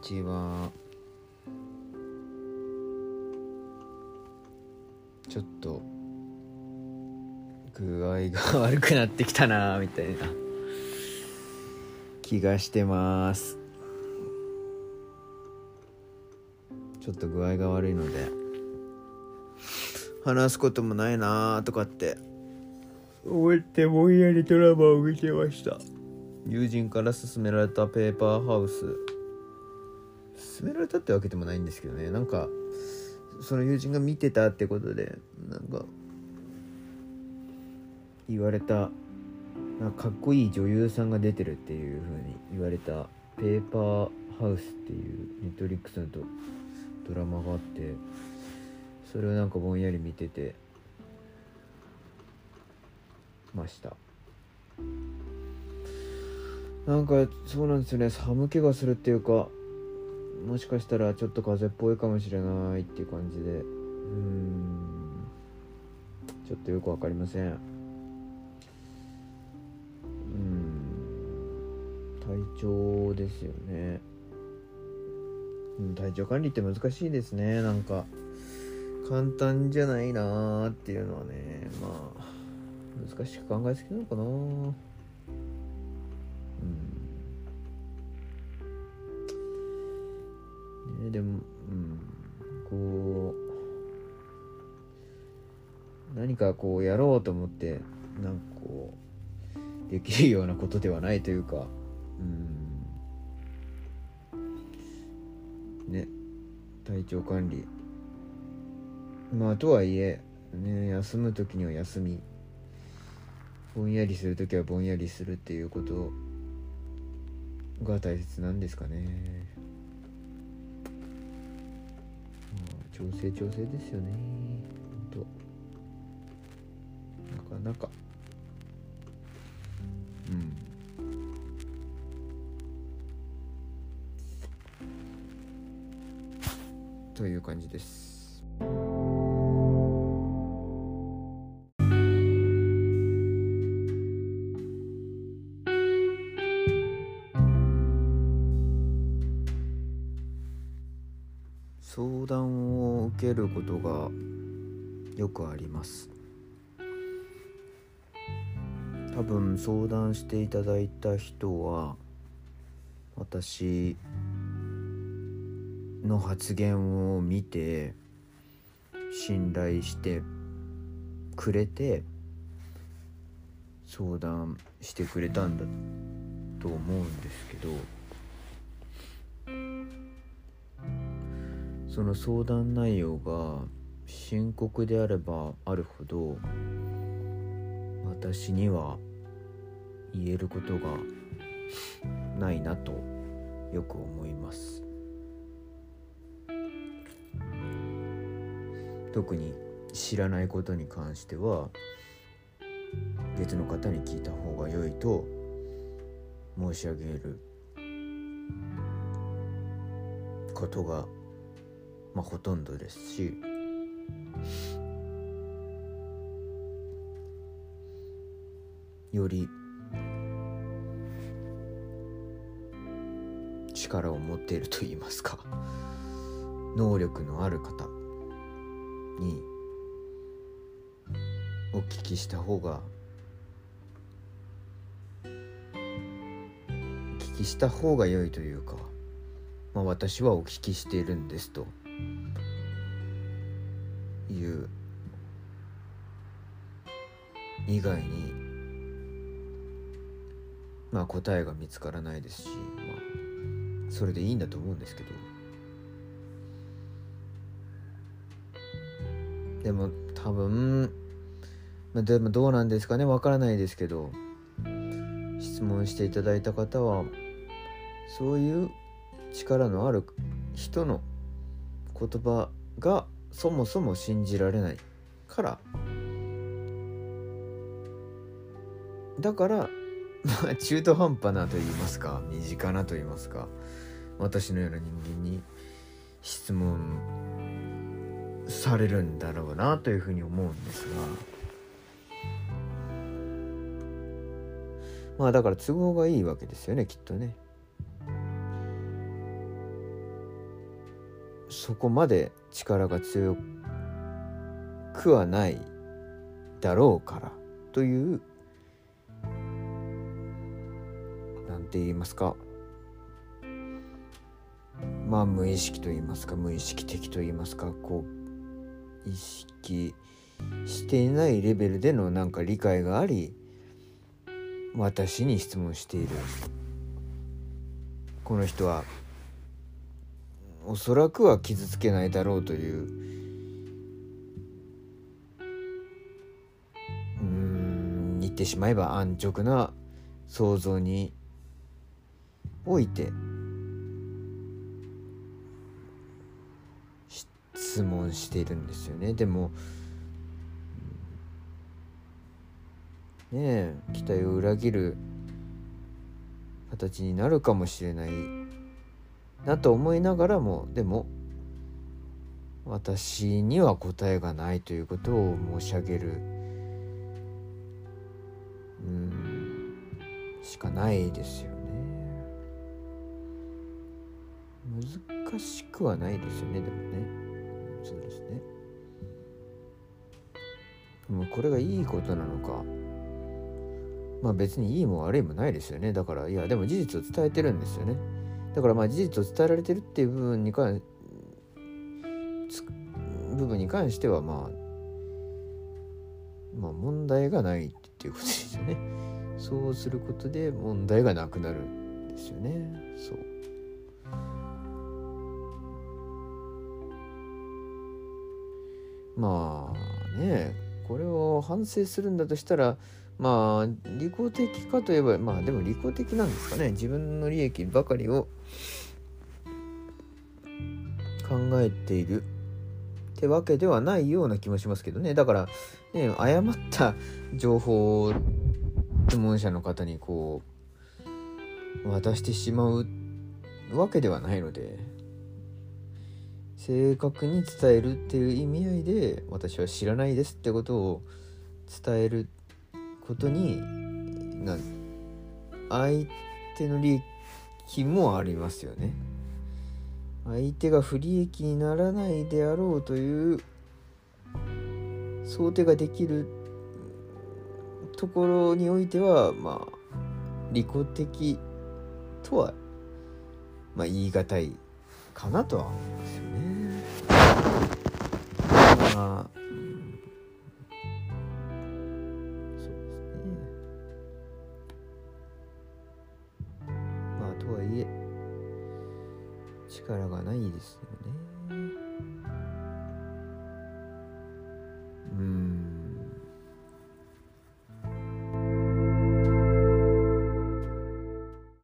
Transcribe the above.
ちは。ちょっと具合が悪くなってきたなみたいな。気がしてます。ちょっと具合が悪いので話すこともないなとかって思ってぼんやりドラマを見てました。友人から勧められたペーパーハウス。勧められたってわけでもないんですけどね。なんかその友人が見てたってことでなんか言われたなんかかっこいい女優さんが出てるっていう風に言われたペーパーハウスっていうネットリックスのドドラマがあってそれをなんかぼんやり見ててました。なんかそうなんですよね。寒気がするっていうかもしかしたらちょっと風邪っぽいかもしれないっていう感じで。うん。ちょっとよくわかりません。うん。体調ですよね。体調管理って難しいですね。なんか簡単じゃないなーっていうのはね。まあ難しく考えすぎなのかなでもうんこう何かこうやろうと思ってなんかこうできるようなことではないというかうんね体調管理。まあとはいえね休む時には休み。ぼんやりする時はぼんやりするっていうことが大切なんですかね、調整調整ですよね。ほんとなかなか。うん。という感じです。相談を受けることがよくあります。多分相談していただいた人は私の発言を見て信頼してくれて相談してくれたんだと思うんですけどその相談内容が深刻であればあるほど私には言えることがないなとよく思います。特に知らないことに関しては別の方に聞いた方が良いと申し上げることがまあほとんどですし。より力を持っていると言いますか。能力のある方にお聞きした方がお聞きした方が良いというか、まあ、私はお聞きしているんですと。いう以外にまあ答えが見つからないですし、まあ、それでいいんだと思うんですけど。でも多分、まあ、でもどうなんですかねわからないですけど。質問していただいた方はそういう力のある人の言葉がそもそも信じられないから。だからまあ中途半端なと言いますか身近なと言いますか私のような人間に質問されるんだろうなというふうに思うんですが。まあだから都合がいいわけですよねきっとね。そこまで力が強くはないだろうからという何て言いますか。まあ無意識と言いますか無意識的と言いますか。こう意識していないレベルでのなんか理解があり私に質問している。この人はおそらくは傷つけないだろうという。うん言ってしまえば安直な想像において。質問しているんですよね。でもねえ期待を裏切る形になるかもしれない。なと思いながらもでも私には答えがないということを申し上げるうんしかないですよね。難しくはないですよねでもね。そうですね。もうこれがいいことなのか。まあ別にいいも悪いもないですよね。だからいやでも事実を伝えてるんですよね。だからまあ事実を伝えられてるっていう部分に関部分に関してはまあまあ問題がないっていうことですよね。そうすることで問題がなくなるんですよね。そう。まあねこれを反省するんだとしたらまあ利己的かといえばまあでも利己的なんですかね。自分の利益ばかりを考えている。ってわけではないような気もしますけどね。だからね誤った情報を質問者の方にこう渡してしまうわけではないので正確に伝えるっていう意味合いで私は知らないですってことを伝えることにな相手の利益もありますよね。相手が不利益にならないであろうという想定ができるところにおいてはまあ利己的とはまあ言い難いかなとは思いますよね。まあとはいえ力がないですよね。